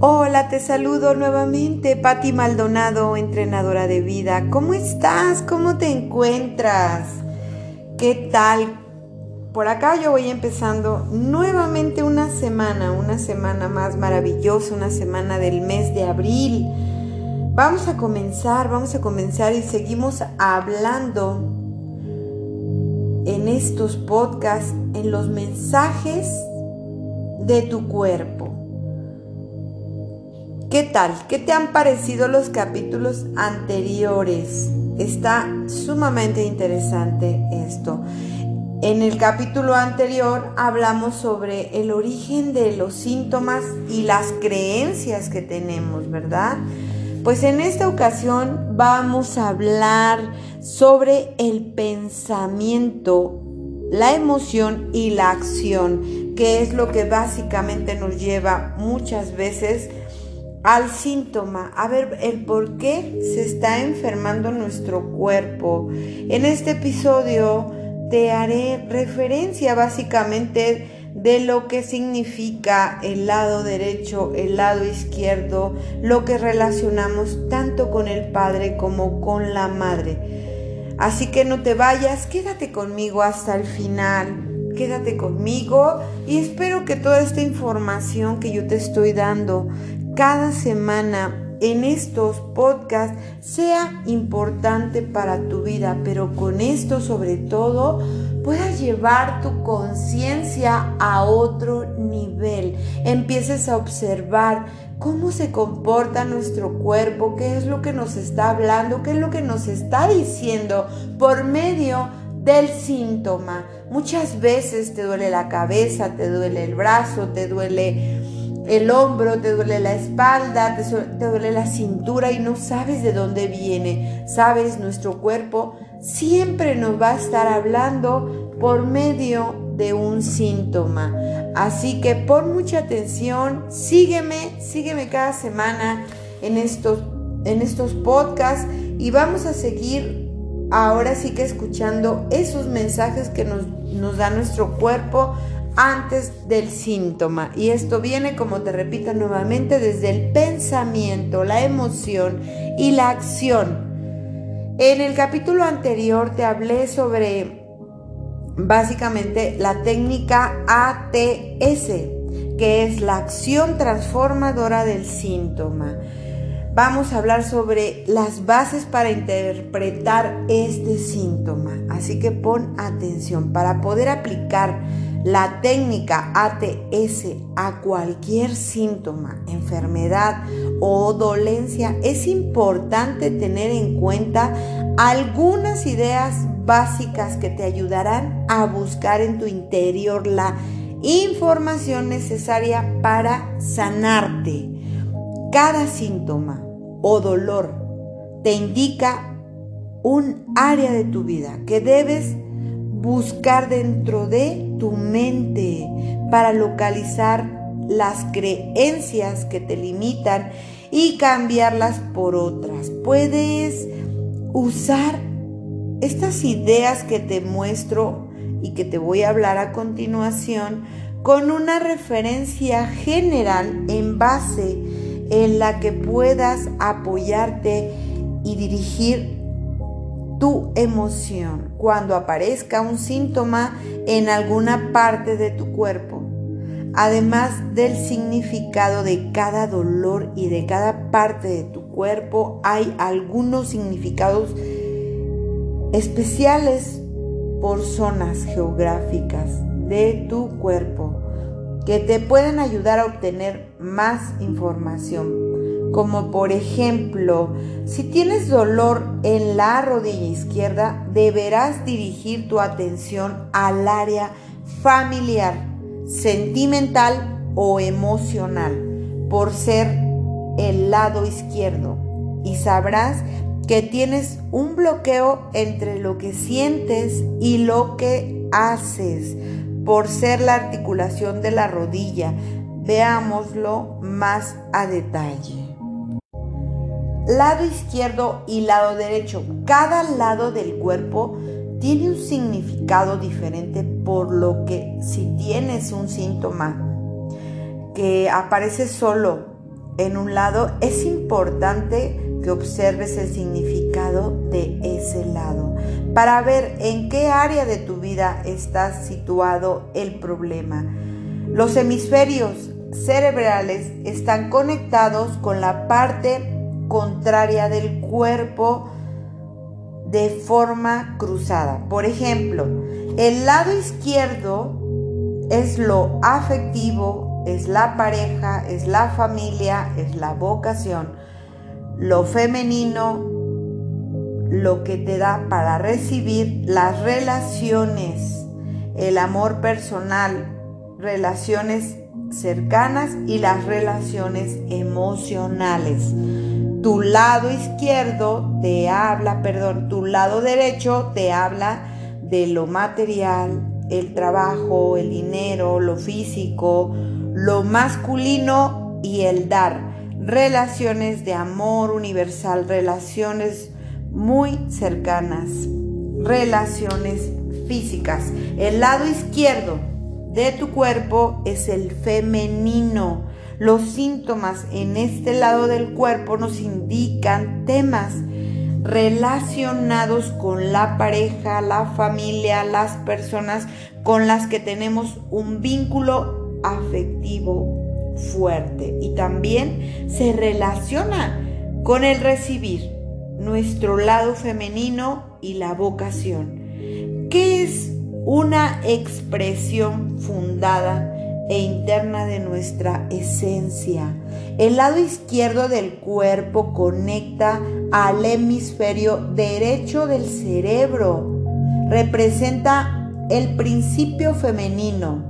Hola, te saludo nuevamente, Patti Maldonado, entrenadora de vida. ¿Cómo estás? ¿Cómo te encuentras? ¿Qué tal? Por acá yo voy empezando nuevamente una semana, una semana más maravillosa, una semana del mes de abril. Vamos a comenzar, vamos a comenzar y seguimos hablando en estos podcasts, en los mensajes de tu cuerpo. ¿Qué tal? ¿Qué te han parecido los capítulos anteriores? Está sumamente interesante esto. En el capítulo anterior hablamos sobre el origen de los síntomas y las creencias que tenemos, ¿verdad? Pues en esta ocasión vamos a hablar sobre el pensamiento, la emoción y la acción, que es lo que básicamente nos lleva muchas veces al síntoma, a ver el por qué se está enfermando nuestro cuerpo. En este episodio te haré referencia básicamente de lo que significa el lado derecho, el lado izquierdo, lo que relacionamos tanto con el padre como con la madre. Así que no te vayas, quédate conmigo hasta el final. Quédate conmigo y espero que toda esta información que yo te estoy dando cada semana en estos podcasts sea importante para tu vida, pero con esto sobre todo puedas llevar tu conciencia a otro nivel. Empieces a observar cómo se comporta nuestro cuerpo, qué es lo que nos está hablando, qué es lo que nos está diciendo por medio del síntoma. Muchas veces te duele la cabeza, te duele el brazo, te duele el hombro, te duele la espalda, te, duele la cintura y no sabes de dónde viene. Sabes, nuestro cuerpo siempre nos va a estar hablando por medio de un síntoma. Así que pon mucha atención, sígueme, sígueme cada semana en estos, en estos podcasts y vamos a seguir ahora sí que escuchando esos mensajes que nos, nos da nuestro cuerpo antes del síntoma. Y esto viene, como te repito nuevamente, desde el pensamiento, la emoción y la acción. En el capítulo anterior te hablé sobre básicamente la técnica ATS, que es la acción transformadora del síntoma. Vamos a hablar sobre las bases para interpretar este síntoma. Así que pon atención para poder aplicar la técnica ATS a cualquier síntoma, enfermedad o dolencia, es importante tener en cuenta algunas ideas básicas que te ayudarán a buscar en tu interior la información necesaria para sanarte. Cada síntoma o dolor te indica un área de tu vida que debes buscar dentro de tu mente para localizar las creencias que te limitan y cambiarlas por otras. Puedes usar estas ideas que te muestro y que te voy a hablar a continuación con una referencia general en base en la que puedas apoyarte y dirigir tu emoción cuando aparezca un síntoma en alguna parte de tu cuerpo. Además del significado de cada dolor y de cada parte de tu cuerpo, hay algunos significados especiales por zonas geográficas de tu cuerpo que te pueden ayudar a obtener más información como por ejemplo, si tienes dolor en la rodilla izquierda, deberás dirigir tu atención al área familiar, sentimental o emocional, por ser el lado izquierdo, y sabrás que tienes un bloqueo entre lo que sientes y lo que haces, por ser la articulación de la rodilla. Veámoslo más a detalle lado izquierdo y lado derecho. Cada lado del cuerpo tiene un significado diferente, por lo que si tienes un síntoma que aparece solo en un lado, es importante que observes el significado de ese lado para ver en qué área de tu vida está situado el problema. Los hemisferios cerebrales están conectados con la parte contraria del cuerpo de forma cruzada. Por ejemplo, el lado izquierdo es lo afectivo, es la pareja, es la familia, es la vocación. Lo femenino, lo que te da para recibir las relaciones, el amor personal, relaciones cercanas y las relaciones emocionales. Tu lado izquierdo te habla, perdón, tu lado derecho te habla de lo material, el trabajo, el dinero, lo físico, lo masculino y el dar. Relaciones de amor universal, relaciones muy cercanas, relaciones físicas. El lado izquierdo de tu cuerpo es el femenino. Los síntomas en este lado del cuerpo nos indican temas relacionados con la pareja, la familia, las personas con las que tenemos un vínculo afectivo fuerte. Y también se relaciona con el recibir, nuestro lado femenino y la vocación. ¿Qué es una expresión fundada e interna de nuestra esencia. El lado izquierdo del cuerpo conecta al hemisferio derecho del cerebro. Representa el principio femenino,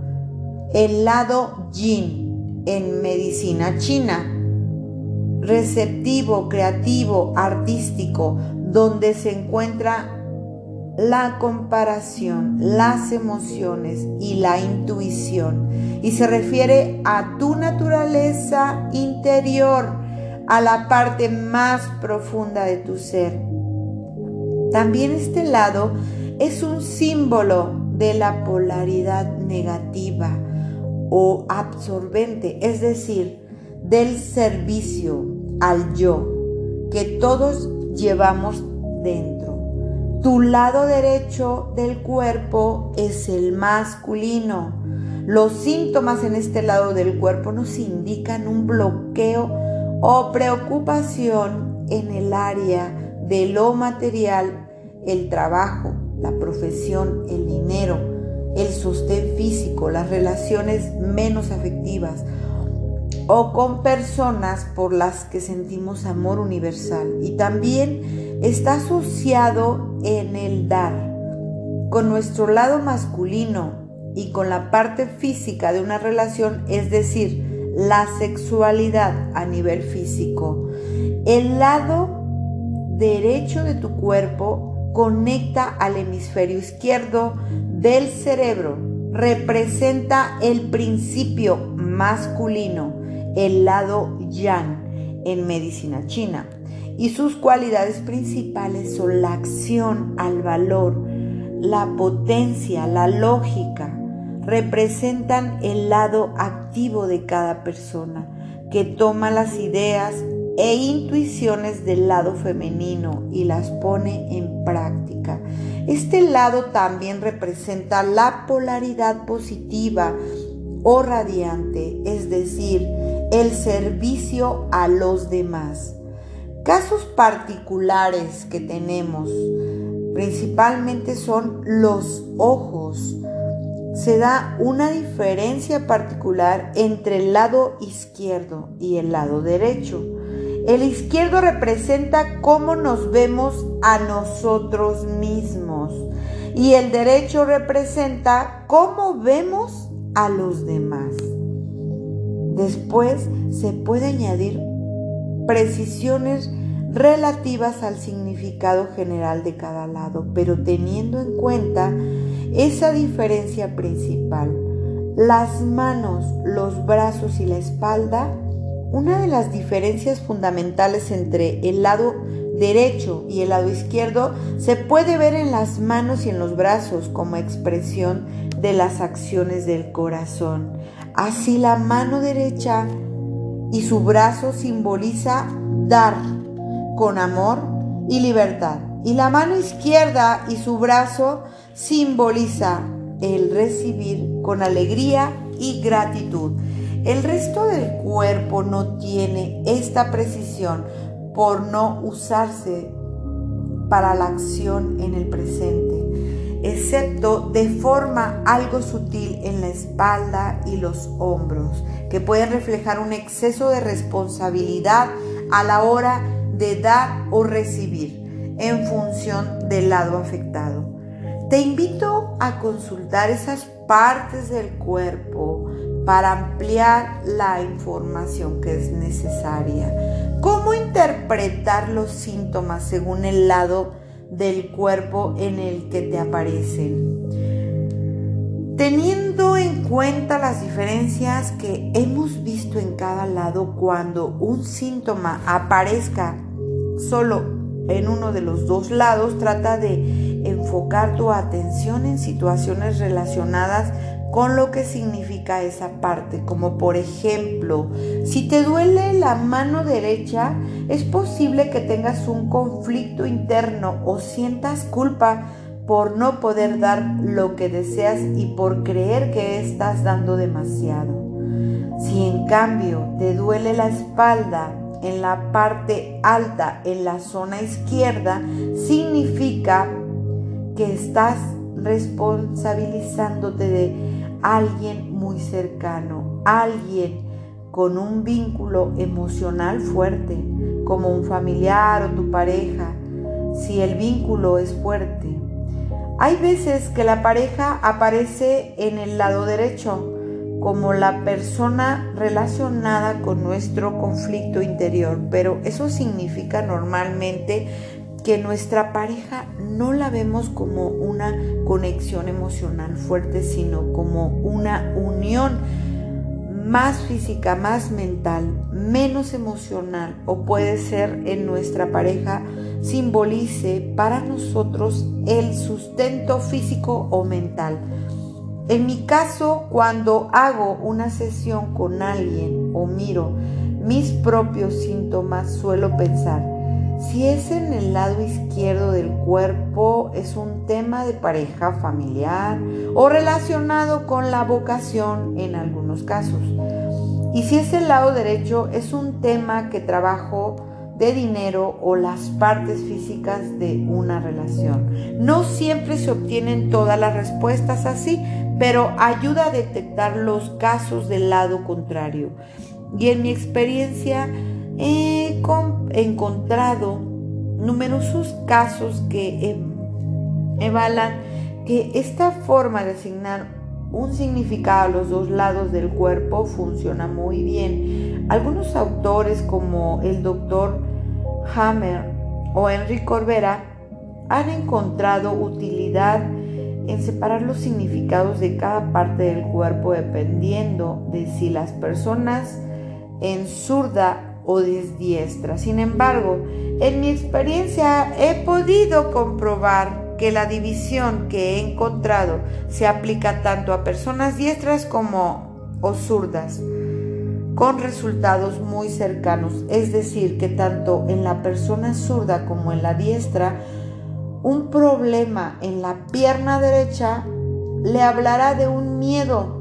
el lado yin en medicina china. Receptivo, creativo, artístico, donde se encuentra la comparación, las emociones y la intuición. Y se refiere a tu naturaleza interior, a la parte más profunda de tu ser. También este lado es un símbolo de la polaridad negativa o absorbente, es decir, del servicio al yo que todos llevamos dentro. Tu lado derecho del cuerpo es el masculino. Los síntomas en este lado del cuerpo nos indican un bloqueo o preocupación en el área de lo material, el trabajo, la profesión, el dinero, el sostén físico, las relaciones menos afectivas o con personas por las que sentimos amor universal. Y también está asociado en el dar, con nuestro lado masculino y con la parte física de una relación, es decir, la sexualidad a nivel físico. El lado derecho de tu cuerpo conecta al hemisferio izquierdo del cerebro, representa el principio masculino el lado yang en medicina china. Y sus cualidades principales son la acción al valor, la potencia, la lógica. Representan el lado activo de cada persona, que toma las ideas e intuiciones del lado femenino y las pone en práctica. Este lado también representa la polaridad positiva o radiante, es decir, el servicio a los demás. Casos particulares que tenemos principalmente son los ojos. Se da una diferencia particular entre el lado izquierdo y el lado derecho. El izquierdo representa cómo nos vemos a nosotros mismos y el derecho representa cómo vemos a los demás. Después se puede añadir precisiones relativas al significado general de cada lado, pero teniendo en cuenta esa diferencia principal. Las manos, los brazos y la espalda, una de las diferencias fundamentales entre el lado derecho y el lado izquierdo se puede ver en las manos y en los brazos como expresión de las acciones del corazón. Así la mano derecha y su brazo simboliza dar con amor y libertad. Y la mano izquierda y su brazo simboliza el recibir con alegría y gratitud. El resto del cuerpo no tiene esta precisión por no usarse para la acción en el presente, excepto de forma algo sutil en la espalda y los hombros, que pueden reflejar un exceso de responsabilidad a la hora de dar o recibir en función del lado afectado. Te invito a consultar esas partes del cuerpo para ampliar la información que es necesaria. ¿Cómo interpretar los síntomas según el lado del cuerpo en el que te aparecen? Teniendo en cuenta las diferencias que hemos visto en cada lado cuando un síntoma aparezca solo en uno de los dos lados, trata de enfocar tu atención en situaciones relacionadas con lo que significa esa parte, como por ejemplo, si te duele la mano derecha, es posible que tengas un conflicto interno o sientas culpa por no poder dar lo que deseas y por creer que estás dando demasiado. Si en cambio te duele la espalda, en la parte alta, en la zona izquierda, significa que estás responsabilizándote de alguien muy cercano, alguien con un vínculo emocional fuerte, como un familiar o tu pareja, si el vínculo es fuerte. Hay veces que la pareja aparece en el lado derecho, como la persona relacionada con nuestro conflicto interior, pero eso significa normalmente que nuestra pareja no la vemos como una conexión emocional fuerte, sino como una unión más física, más mental, menos emocional, o puede ser en nuestra pareja simbolice para nosotros el sustento físico o mental en mi caso, cuando hago una sesión con alguien o miro mis propios síntomas, suelo pensar, si es en el lado izquierdo del cuerpo, es un tema de pareja familiar o relacionado con la vocación en algunos casos. Y si es el lado derecho, es un tema que trabajo de dinero o las partes físicas de una relación. No siempre se obtienen todas las respuestas así, pero ayuda a detectar los casos del lado contrario. Y en mi experiencia he encontrado numerosos casos que evalan que esta forma de asignar un significado a los dos lados del cuerpo funciona muy bien. Algunos autores como el doctor Hammer o Enrique Corbera han encontrado utilidad en separar los significados de cada parte del cuerpo dependiendo de si las personas en zurda o desdiestra. Sin embargo, en mi experiencia he podido comprobar que la división que he encontrado se aplica tanto a personas diestras como o zurdas, con resultados muy cercanos. Es decir, que tanto en la persona zurda como en la diestra un problema en la pierna derecha le hablará de un miedo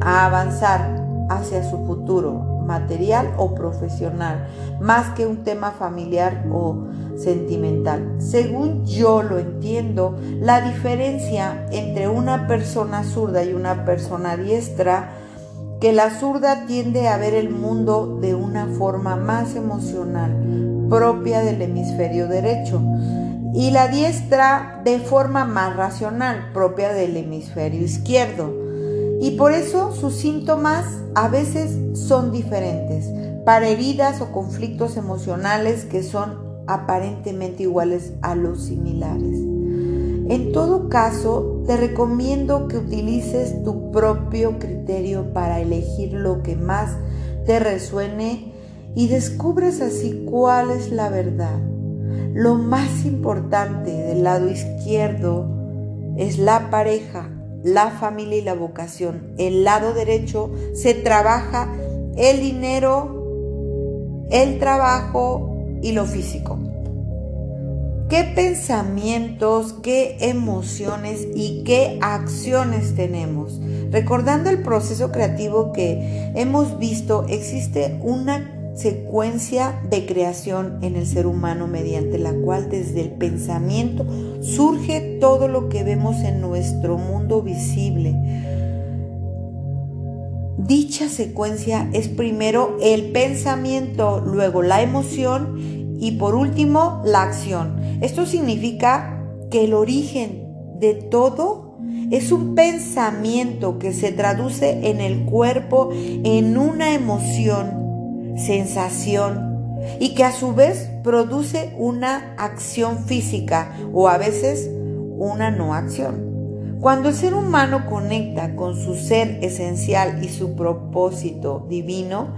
a avanzar hacia su futuro material o profesional, más que un tema familiar o sentimental. Según yo lo entiendo, la diferencia entre una persona zurda y una persona diestra, que la zurda tiende a ver el mundo de una forma más emocional, propia del hemisferio derecho, y la diestra de forma más racional, propia del hemisferio izquierdo. Y por eso sus síntomas a veces son diferentes, para heridas o conflictos emocionales que son aparentemente iguales a los similares. En todo caso, te recomiendo que utilices tu propio criterio para elegir lo que más te resuene y descubres así cuál es la verdad. Lo más importante del lado izquierdo es la pareja, la familia y la vocación. El lado derecho se trabaja el dinero, el trabajo y lo físico. ¿Qué pensamientos, qué emociones y qué acciones tenemos? Recordando el proceso creativo que hemos visto, existe una secuencia de creación en el ser humano mediante la cual desde el pensamiento surge todo lo que vemos en nuestro mundo visible. Dicha secuencia es primero el pensamiento, luego la emoción y por último, la acción. Esto significa que el origen de todo es un pensamiento que se traduce en el cuerpo en una emoción, sensación y que a su vez produce una acción física o a veces una no acción. Cuando el ser humano conecta con su ser esencial y su propósito divino,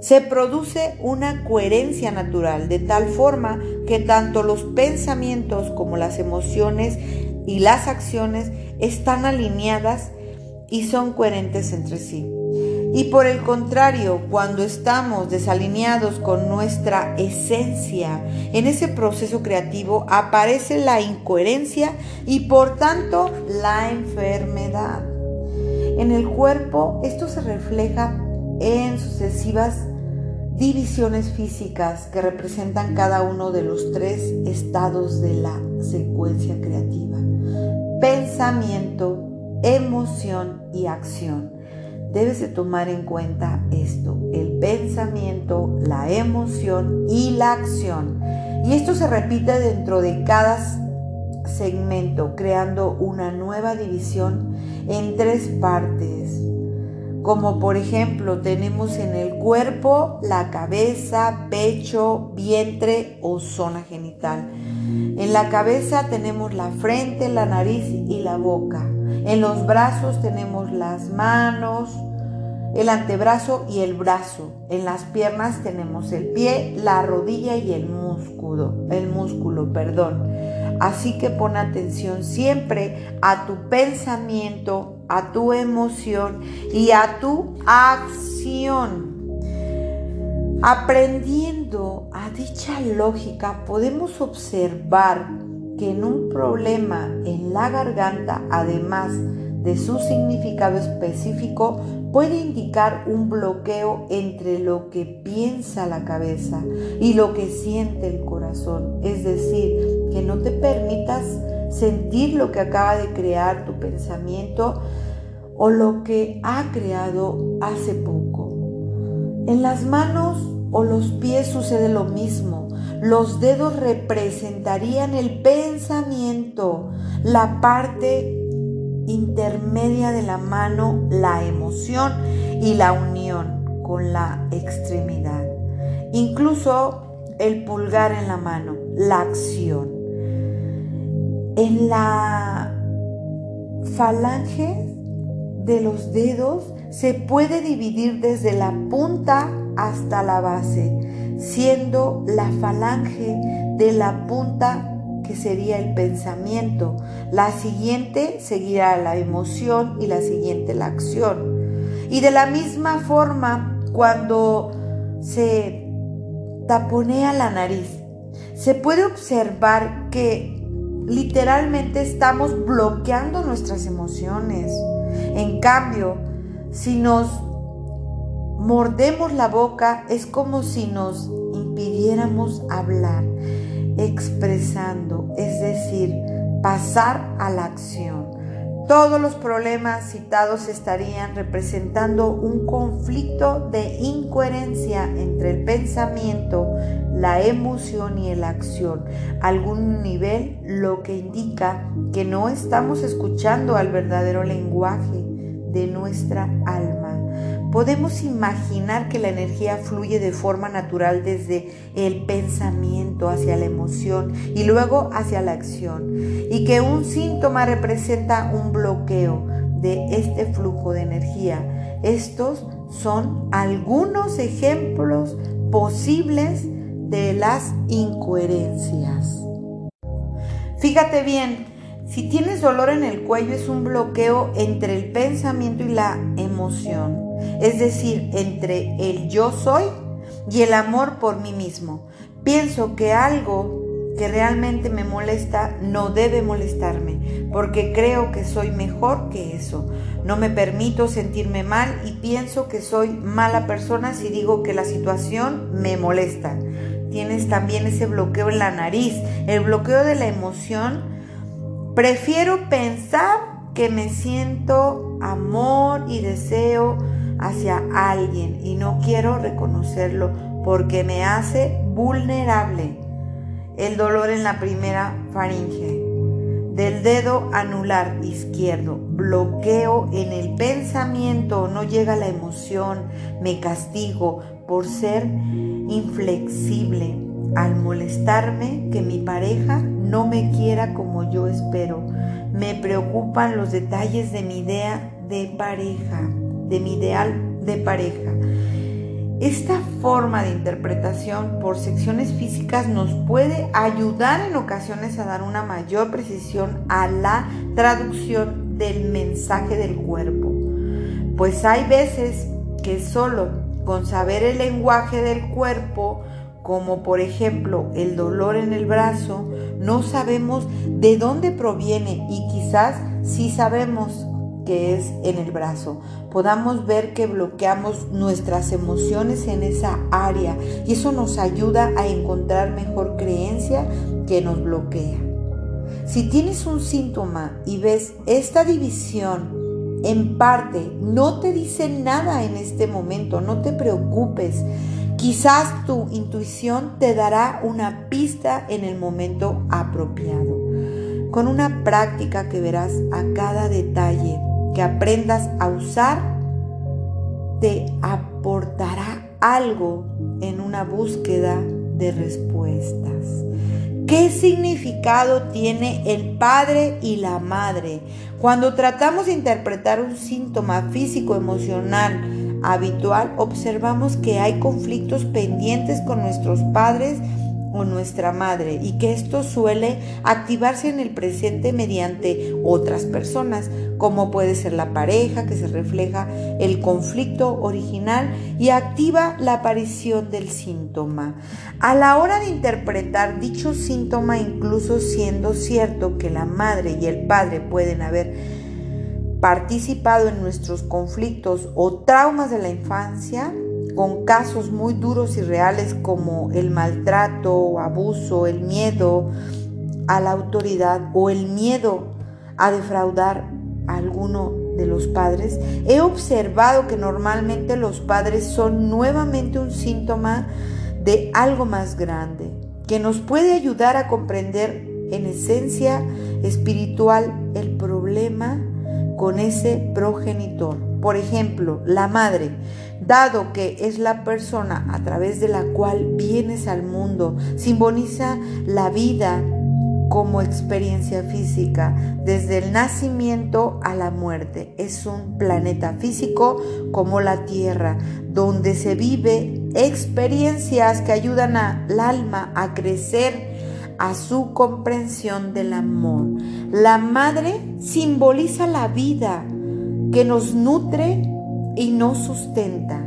se produce una coherencia natural, de tal forma que tanto los pensamientos como las emociones y las acciones están alineadas y son coherentes entre sí. Y por el contrario, cuando estamos desalineados con nuestra esencia, en ese proceso creativo aparece la incoherencia y por tanto la enfermedad. En el cuerpo esto se refleja en sucesivas divisiones físicas que representan cada uno de los tres estados de la secuencia creativa. Pensamiento, emoción y acción. Debes de tomar en cuenta esto, el pensamiento, la emoción y la acción. Y esto se repite dentro de cada segmento, creando una nueva división en tres partes como por ejemplo tenemos en el cuerpo la cabeza, pecho, vientre o zona genital. En la cabeza tenemos la frente, la nariz y la boca. En los brazos tenemos las manos, el antebrazo y el brazo. En las piernas tenemos el pie, la rodilla y el músculo, el músculo, perdón. Así que pon atención siempre a tu pensamiento, a tu emoción y a tu acción. Aprendiendo a dicha lógica podemos observar que en un problema en la garganta, además de su significado específico, puede indicar un bloqueo entre lo que piensa la cabeza y lo que siente el corazón. Es decir, que no te permitas sentir lo que acaba de crear tu pensamiento o lo que ha creado hace poco. En las manos o los pies sucede lo mismo. Los dedos representarían el pensamiento, la parte intermedia de la mano, la emoción y la unión con la extremidad. Incluso el pulgar en la mano, la acción. En la falange de los dedos se puede dividir desde la punta hasta la base, siendo la falange de la punta que sería el pensamiento, la siguiente seguirá la emoción y la siguiente la acción. Y de la misma forma, cuando se taponea la nariz, se puede observar que literalmente estamos bloqueando nuestras emociones. En cambio, si nos mordemos la boca, es como si nos impidiéramos hablar, expresando, es decir, pasar a la acción. Todos los problemas citados estarían representando un conflicto de incoherencia entre el pensamiento, la emoción y la acción, algún nivel, lo que indica que no estamos escuchando al verdadero lenguaje de nuestra alma. Podemos imaginar que la energía fluye de forma natural desde el pensamiento hacia la emoción y luego hacia la acción y que un síntoma representa un bloqueo de este flujo de energía. Estos son algunos ejemplos posibles de las incoherencias. Fíjate bien, si tienes dolor en el cuello es un bloqueo entre el pensamiento y la emoción. es decir, entre el yo soy y el amor por mí mismo. Pienso que algo que realmente me molesta no debe molestarme, porque creo que soy mejor que eso. No me permito sentirme mal y pienso que soy mala persona si digo que la situación me molesta. Tienes también ese bloqueo en la nariz, el bloqueo de la emoción. Prefiero pensar que me siento amor y deseo hacia alguien y no quiero reconocerlo porque me hace vulnerable. El dolor en la primera faringe, del dedo anular izquierdo, bloqueo en el pensamiento, no llega la emoción, me castigo por ser inflexible al molestarme que mi pareja no me quiera como yo espero. Me preocupan los detalles de mi idea de pareja de mi ideal de pareja. Esta forma de interpretación por secciones físicas nos puede ayudar en ocasiones a dar una mayor precisión a la traducción del mensaje del cuerpo. Pues hay veces que solo con saber el lenguaje del cuerpo, como por ejemplo el dolor en el brazo, no sabemos de dónde proviene y quizás sí sabemos que es en el brazo, podamos ver que bloqueamos nuestras emociones en esa área y eso nos ayuda a encontrar mejor creencia que nos bloquea. Si tienes un síntoma y ves esta división en parte, no te dice nada en este momento, no te preocupes. Quizás tu intuición te dará una pista en el momento apropiado. Con una práctica que verás a cada detalle que aprendas a usar te aportará algo en una búsqueda de respuestas. ¿Qué significado tiene el padre y la madre? Cuando tratamos de interpretar un síntoma físico emocional habitual, observamos que hay conflictos pendientes con nuestros padres o nuestra madre y que esto suele activarse en el presente mediante otras personas, como puede ser la pareja que se refleja el conflicto original y activa la aparición del síntoma. A la hora de interpretar dicho síntoma, incluso siendo cierto que la madre y el padre pueden haber participado en nuestros conflictos o traumas de la infancia, con casos muy duros y reales como el maltrato, abuso, el miedo a la autoridad o el miedo a defraudar a alguno de los padres, he observado que normalmente los padres son nuevamente un síntoma de algo más grande, que nos puede ayudar a comprender en esencia espiritual el problema con ese progenitor. Por ejemplo, la madre dado que es la persona a través de la cual vienes al mundo, simboliza la vida como experiencia física, desde el nacimiento a la muerte. Es un planeta físico como la Tierra, donde se vive experiencias que ayudan al alma a crecer a su comprensión del amor. La madre simboliza la vida que nos nutre y nos sustenta.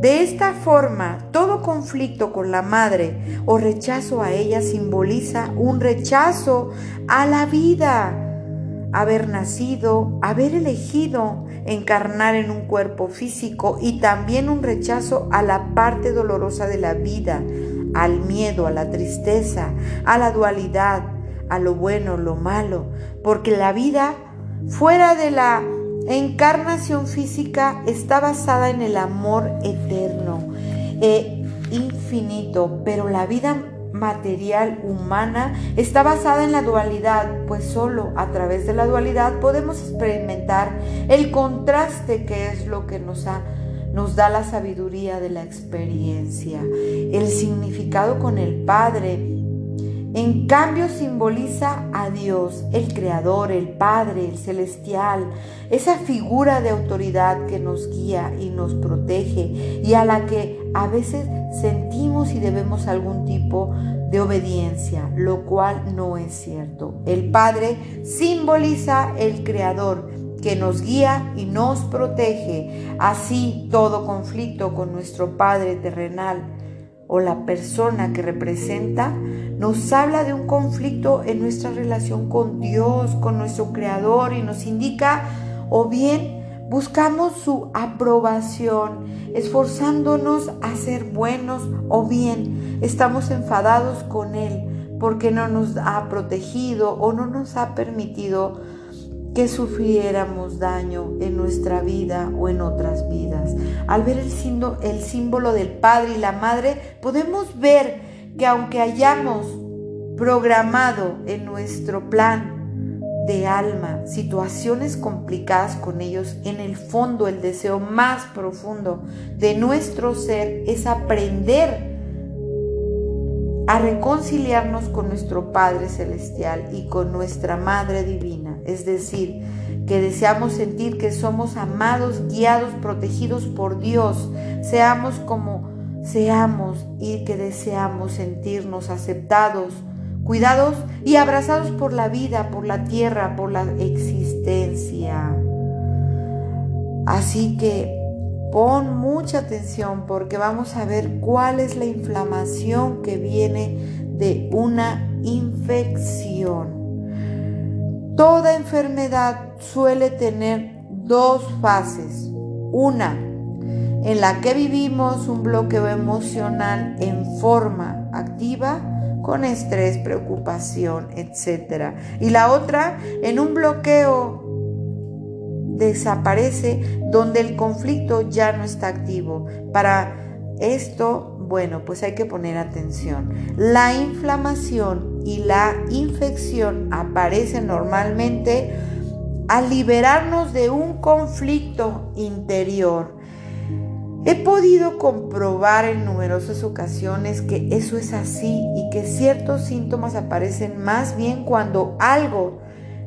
De esta forma, todo conflicto con la madre o rechazo a ella simboliza un rechazo a la vida. Haber nacido, haber elegido encarnar en un cuerpo físico y también un rechazo a la parte dolorosa de la vida, al miedo, a la tristeza, a la dualidad, a lo bueno, lo malo, porque la vida fuera de la encarnación física está basada en el amor eterno e infinito, pero la vida material humana está basada en la dualidad, pues solo a través de la dualidad podemos experimentar el contraste que es lo que nos, nos da la sabiduría de la experiencia, el significado con el Padre, en cambio simboliza a Dios, el Creador, el Padre, el Celestial, esa figura de autoridad que nos guía y nos protege y a la que a veces sentimos y debemos algún tipo de obediencia, lo cual no es cierto. El Padre simboliza el Creador, que nos guía y nos protege. Así todo conflicto con nuestro Padre terrenal o la persona que representa nos habla de un conflicto en nuestra relación con Dios, con nuestro Creador y nos indica o bien buscamos su aprobación, esforzándonos a ser buenos o bien estamos enfadados con Él porque no nos ha protegido o no nos ha permitido que sufriéramos daño en nuestra vida o en otras vidas. Al ver el símbolo, el símbolo del Padre y la Madre, podemos ver que aunque hayamos programado en nuestro plan de alma situaciones complicadas con ellos, en el fondo el deseo más profundo de nuestro ser es aprender a reconciliarnos con nuestro Padre Celestial y con nuestra Madre Divina. Es decir, que deseamos sentir que somos amados, guiados, protegidos por Dios, seamos como seamos y que deseamos sentirnos aceptados, cuidados y abrazados por la vida, por la tierra, por la existencia. Así que Pon mucha atención porque vamos a ver cuál es la inflamación que viene de una infección. Toda enfermedad suele tener dos fases. Una, en la que vivimos un bloqueo emocional en forma activa con estrés, preocupación, etc. Y la otra, en un bloqueo desaparece donde el conflicto ya no está activo. Para esto, bueno, pues hay que poner atención. La inflamación y la infección aparecen normalmente al liberarnos de un conflicto interior. He podido comprobar en numerosas ocasiones que eso es así y que ciertos síntomas aparecen más bien cuando algo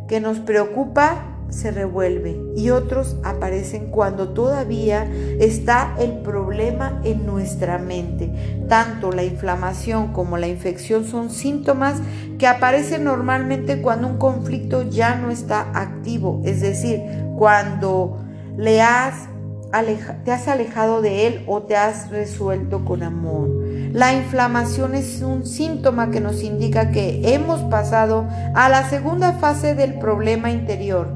que nos preocupa se revuelve y otros aparecen cuando todavía está el problema en nuestra mente. Tanto la inflamación como la infección son síntomas que aparecen normalmente cuando un conflicto ya no está activo, es decir, cuando le has te has alejado de él o te has resuelto con amor. La inflamación es un síntoma que nos indica que hemos pasado a la segunda fase del problema interior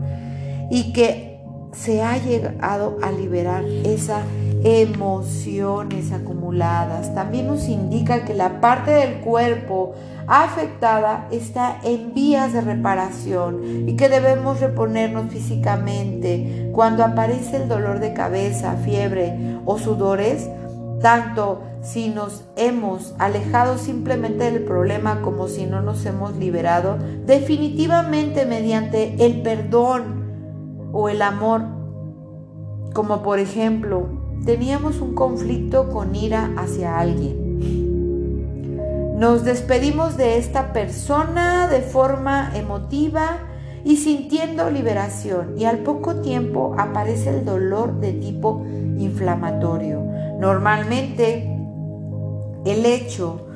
y que se ha llegado a liberar esas emociones acumuladas. También nos indica que la parte del cuerpo afectada está en vías de reparación y que debemos reponernos físicamente. Cuando aparece el dolor de cabeza, fiebre o sudores, tanto si nos hemos alejado simplemente del problema como si no nos hemos liberado, definitivamente mediante el perdón o el amor, como por ejemplo, teníamos un conflicto con ira hacia alguien. Nos despedimos de esta persona de forma emotiva y sintiendo liberación y al poco tiempo aparece el dolor de tipo inflamatorio. Normalmente el hecho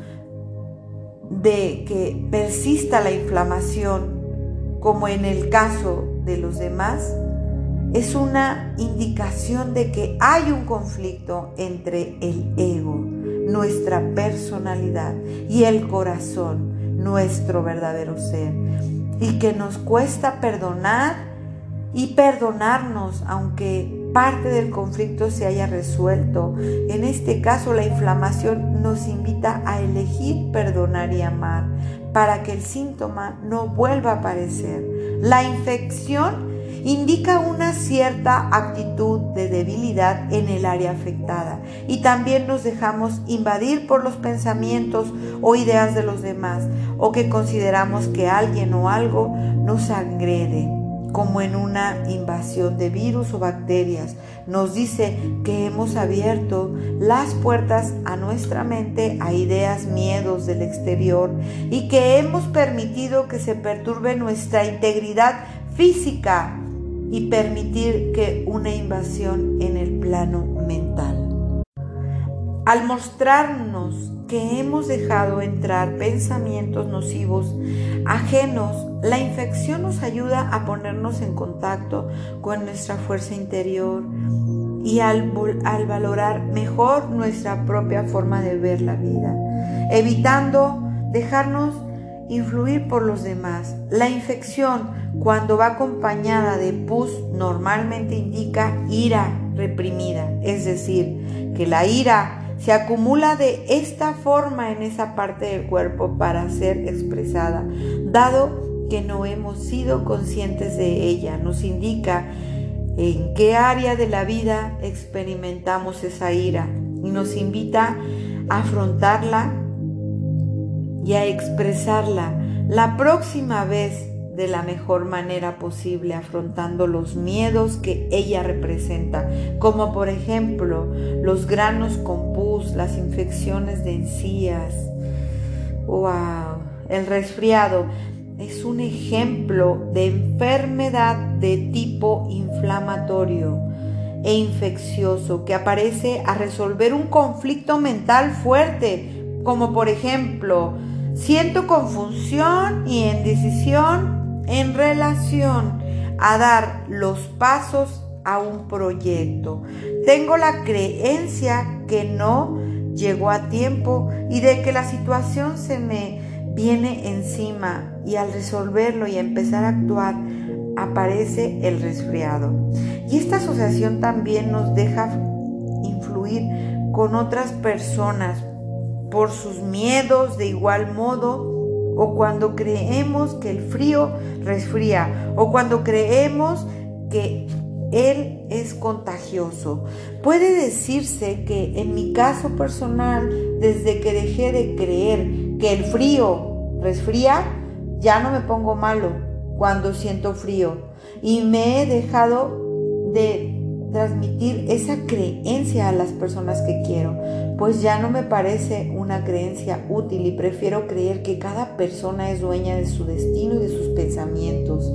de que persista la inflamación, como en el caso de los demás es una indicación de que hay un conflicto entre el ego, nuestra personalidad, y el corazón, nuestro verdadero ser, y que nos cuesta perdonar y perdonarnos, aunque parte del conflicto se haya resuelto. En este caso, la inflamación nos invita a elegir perdonar y amar para que el síntoma no vuelva a aparecer. La infección indica una cierta actitud de debilidad en el área afectada y también nos dejamos invadir por los pensamientos o ideas de los demás o que consideramos que alguien o algo nos agrede como en una invasión de virus o bacterias. Nos dice que hemos abierto las puertas a nuestra mente a ideas, miedos del exterior y que hemos permitido que se perturbe nuestra integridad física y permitir que una invasión en el plano mental. Al mostrarnos que hemos dejado entrar pensamientos nocivos ajenos, la infección nos ayuda a ponernos en contacto con nuestra fuerza interior y al, al, valorar mejor nuestra propia forma de ver la vida, evitando dejarnos influir por los demás. La infección, cuando va acompañada de pus, normalmente indica ira reprimida, es decir, que la ira se acumula de esta forma en esa parte del cuerpo para ser expresada, dado que no hemos sido conscientes de ella. Nos indica en qué área de la vida experimentamos esa ira y nos invita a afrontarla y a expresarla la próxima vez de la mejor manera posible, afrontando los miedos que ella representa, como por ejemplo los granos con pus, las infecciones de encías. ¡Wow! El resfriado es un ejemplo de enfermedad de tipo inflamatorio e infeccioso que aparece a resolver un conflicto mental fuerte, como por ejemplo, siento confusión y indecisión en relación a dar los pasos a un proyecto. Tengo la creencia que no llegó a tiempo y de que la situación se me viene encima y al resolverlo y empezar a actuar aparece el resfriado. Y esta asociación también nos deja influir con otras personas por sus miedos de igual modo o cuando creemos que el frío resfría o cuando creemos que él es contagioso. Puede decirse que en mi caso personal, desde que dejé de creer que el frío resfría, ya no me pongo malo cuando siento frío y me he dejado de transmitir esa creencia a las personas que quiero, pues ya no me parece una creencia útil y prefiero creer que cada persona es dueña de su destino y de sus pensamientos.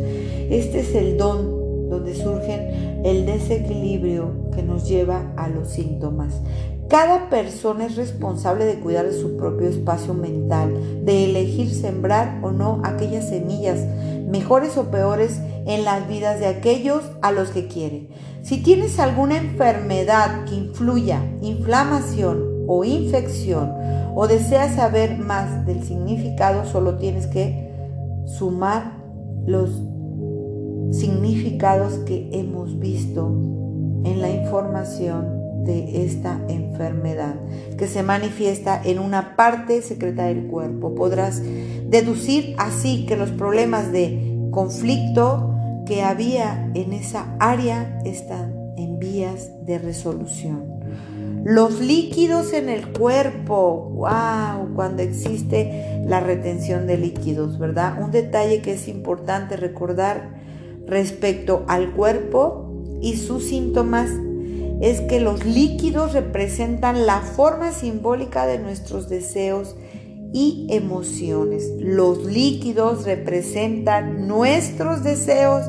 Este es el don donde surgen el desequilibrio que nos lleva a los síntomas. Cada persona es responsable de cuidar de su propio espacio mental, de elegir sembrar o no aquellas semillas, mejores o peores, en las vidas de aquellos a los que quiere. Si tienes alguna enfermedad que influya, inflamación o infección, o deseas saber más del significado, solo tienes que sumar los significados que hemos visto en la información de esta enfermedad que se manifiesta en una parte secreta del cuerpo. Podrás deducir así que los problemas de conflicto que había en esa área están en vías de resolución. Los líquidos en el cuerpo, wow, cuando existe la retención de líquidos, ¿verdad? Un detalle que es importante recordar respecto al cuerpo y sus síntomas es que los líquidos representan la forma simbólica de nuestros deseos y emociones. Los líquidos representan nuestros deseos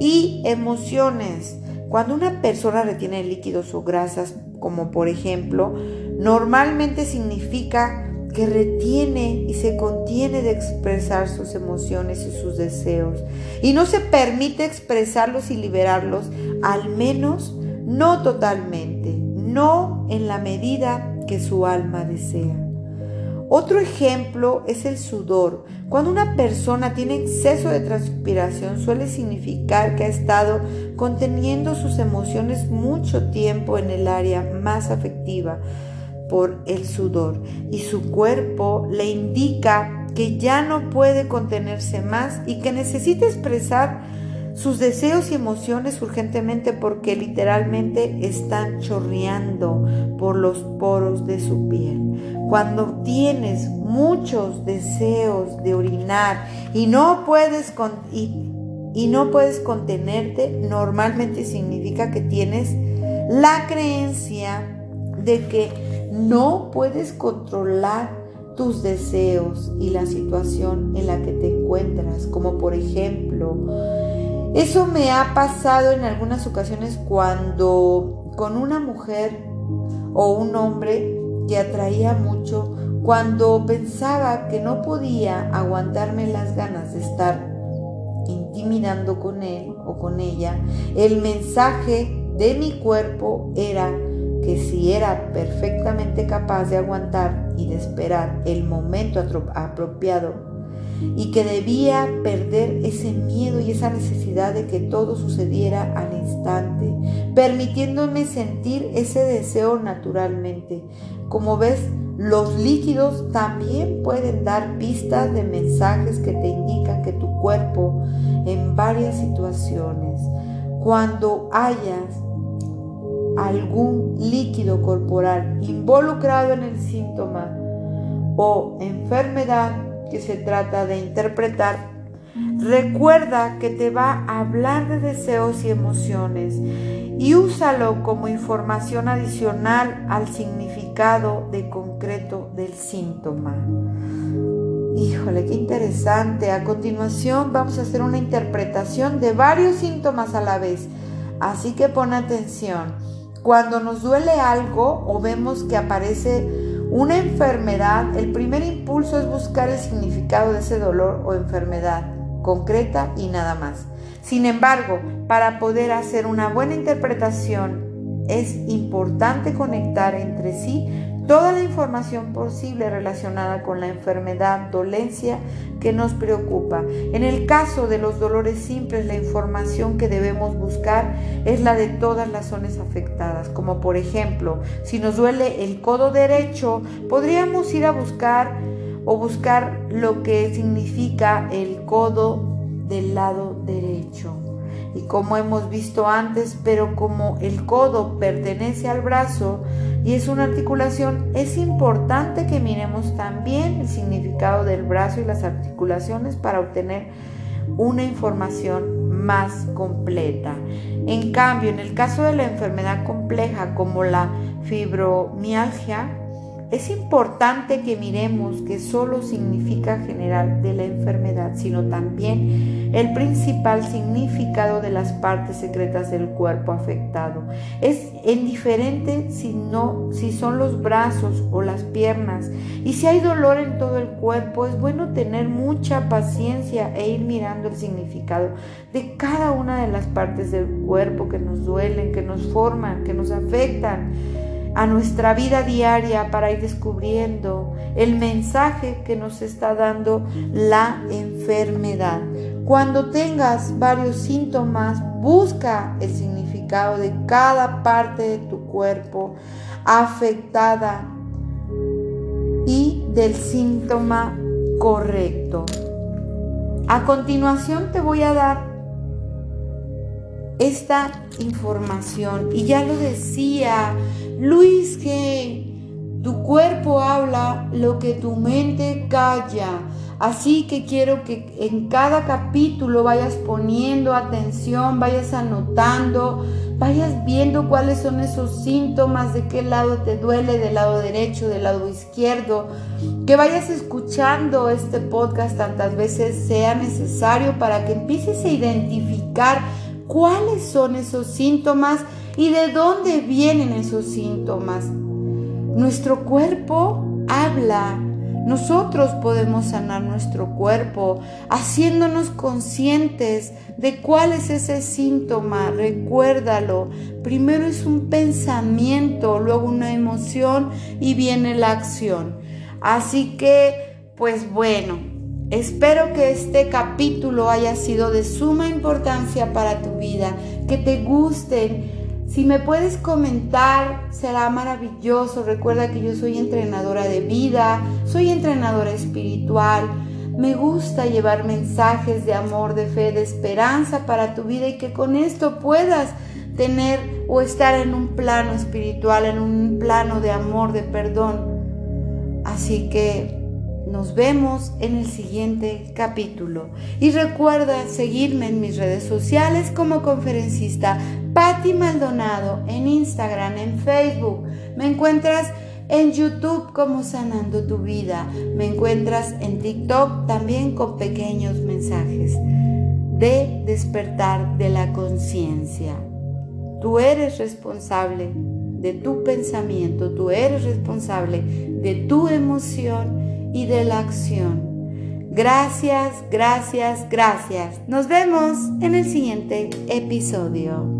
y emociones. Cuando una persona retiene líquidos o grasas, como por ejemplo, normalmente significa que retiene y se contiene de expresar sus emociones y sus deseos y no se permite expresarlos y liberarlos, al menos no totalmente, no en la medida que su alma desea. Otro ejemplo es el sudor. Cuando una persona tiene exceso de transpiración suele significar que ha estado conteniendo sus emociones mucho tiempo en el área más afectiva por el sudor y su cuerpo le indica que ya no puede contenerse más y que necesita expresar sus deseos y emociones urgentemente porque literalmente están chorreando por los poros de su piel. Cuando tienes muchos deseos de orinar y no puedes y, no puedes contenerte, normalmente significa que tienes la creencia de que no puedes controlar tus deseos y la situación en la que te encuentras, como por ejemplo, eso me ha pasado en algunas ocasiones cuando con una mujer o un hombre que atraía mucho, Cuando pensaba que no podía aguantarme las ganas de estar intimidando con él o con ella, el mensaje de mi cuerpo era que si era perfectamente capaz de aguantar y de esperar el momento apropiado y que debía perder ese miedo y esa necesidad de que todo sucediera al instante, permitiéndome sentir ese deseo naturalmente. Como ves, los líquidos también pueden dar pistas de mensajes que te indican que tu cuerpo en varias situaciones, cuando hayas algún líquido corporal involucrado en el síntoma o enfermedad, que se trata de interpretar, recuerda que te va a hablar de deseos y emociones y úsalo como información adicional al significado de concreto del síntoma. Híjole, qué interesante. A continuación vamos a hacer una interpretación de varios síntomas a la vez. Así que pon atención. Cuando nos duele algo o vemos que aparece una enfermedad, el primer impulso es buscar el significado de ese dolor o enfermedad concreta y nada más. Sin embargo, para poder hacer una buena interpretación, es importante conectar entre sí toda la información posible relacionada con la enfermedad, dolencia que nos preocupa. En el caso de los dolores simples, la información que debemos buscar es la de todas las zonas afectadas, como por ejemplo, si nos duele el codo derecho, podríamos ir a buscar o buscar lo que significa el codo del lado derecho. Y como hemos visto antes, pero como el codo pertenece al brazo, y es una articulación, es importante que miremos también el significado del brazo y las articulaciones para obtener una información más completa. En cambio, en el caso de la enfermedad compleja como la fibromialgia, es importante que miremos que solo significa general de la enfermedad, sino también el principal significado de las partes secretas del cuerpo afectado. Es indiferente si no, si son los brazos o las piernas. Y si hay dolor en todo el cuerpo, es bueno tener mucha paciencia e ir mirando el significado de cada una de las partes del cuerpo que nos duelen, que nos forman, que nos afectan a nuestra vida diaria para ir descubriendo el mensaje que nos está dando la enfermedad. Cuando tengas varios síntomas, busca el significado de cada parte de tu cuerpo afectada y del síntoma correcto. A continuación te voy a dar esta información. Y ya lo decía Luis que tu cuerpo habla lo que tu mente calla. Así que quiero que en cada capítulo vayas poniendo atención, vayas anotando, vayas viendo cuáles son esos síntomas, de qué lado te duele, del lado derecho, del lado izquierdo, que vayas escuchando este podcast tantas veces sea necesario para que empieces a identificar cuáles son esos síntomas y de dónde vienen esos síntomas. Nuestro cuerpo habla. Nosotros podemos sanar nuestro cuerpo haciéndonos conscientes de cuál es ese síntoma. Recuérdalo. Primero es un pensamiento, luego una emoción y viene la acción. Así que, pues bueno, Espero que este capítulo haya sido de suma importancia para tu vida, que te gusten. Si me puedes comentar, será maravilloso. Recuerda que yo soy entrenadora de vida, soy entrenadora espiritual. Me gusta llevar mensajes de amor, de fe, de esperanza para tu vida y que con esto puedas tener o estar en un plano espiritual, en un plano de amor, de perdón. Así que nos vemos en el siguiente capítulo. Y recuerda seguirme en mis redes sociales como conferencista Patti Maldonado, en Instagram, en Facebook. Me encuentras en YouTube como Sanando tu Vida. Me encuentras en TikTok también con pequeños mensajes de despertar de la conciencia. Tú eres responsable de tu pensamiento, tú eres responsable de tu emoción y de la acción. Gracias, gracias, gracias. Nos vemos en el siguiente episodio.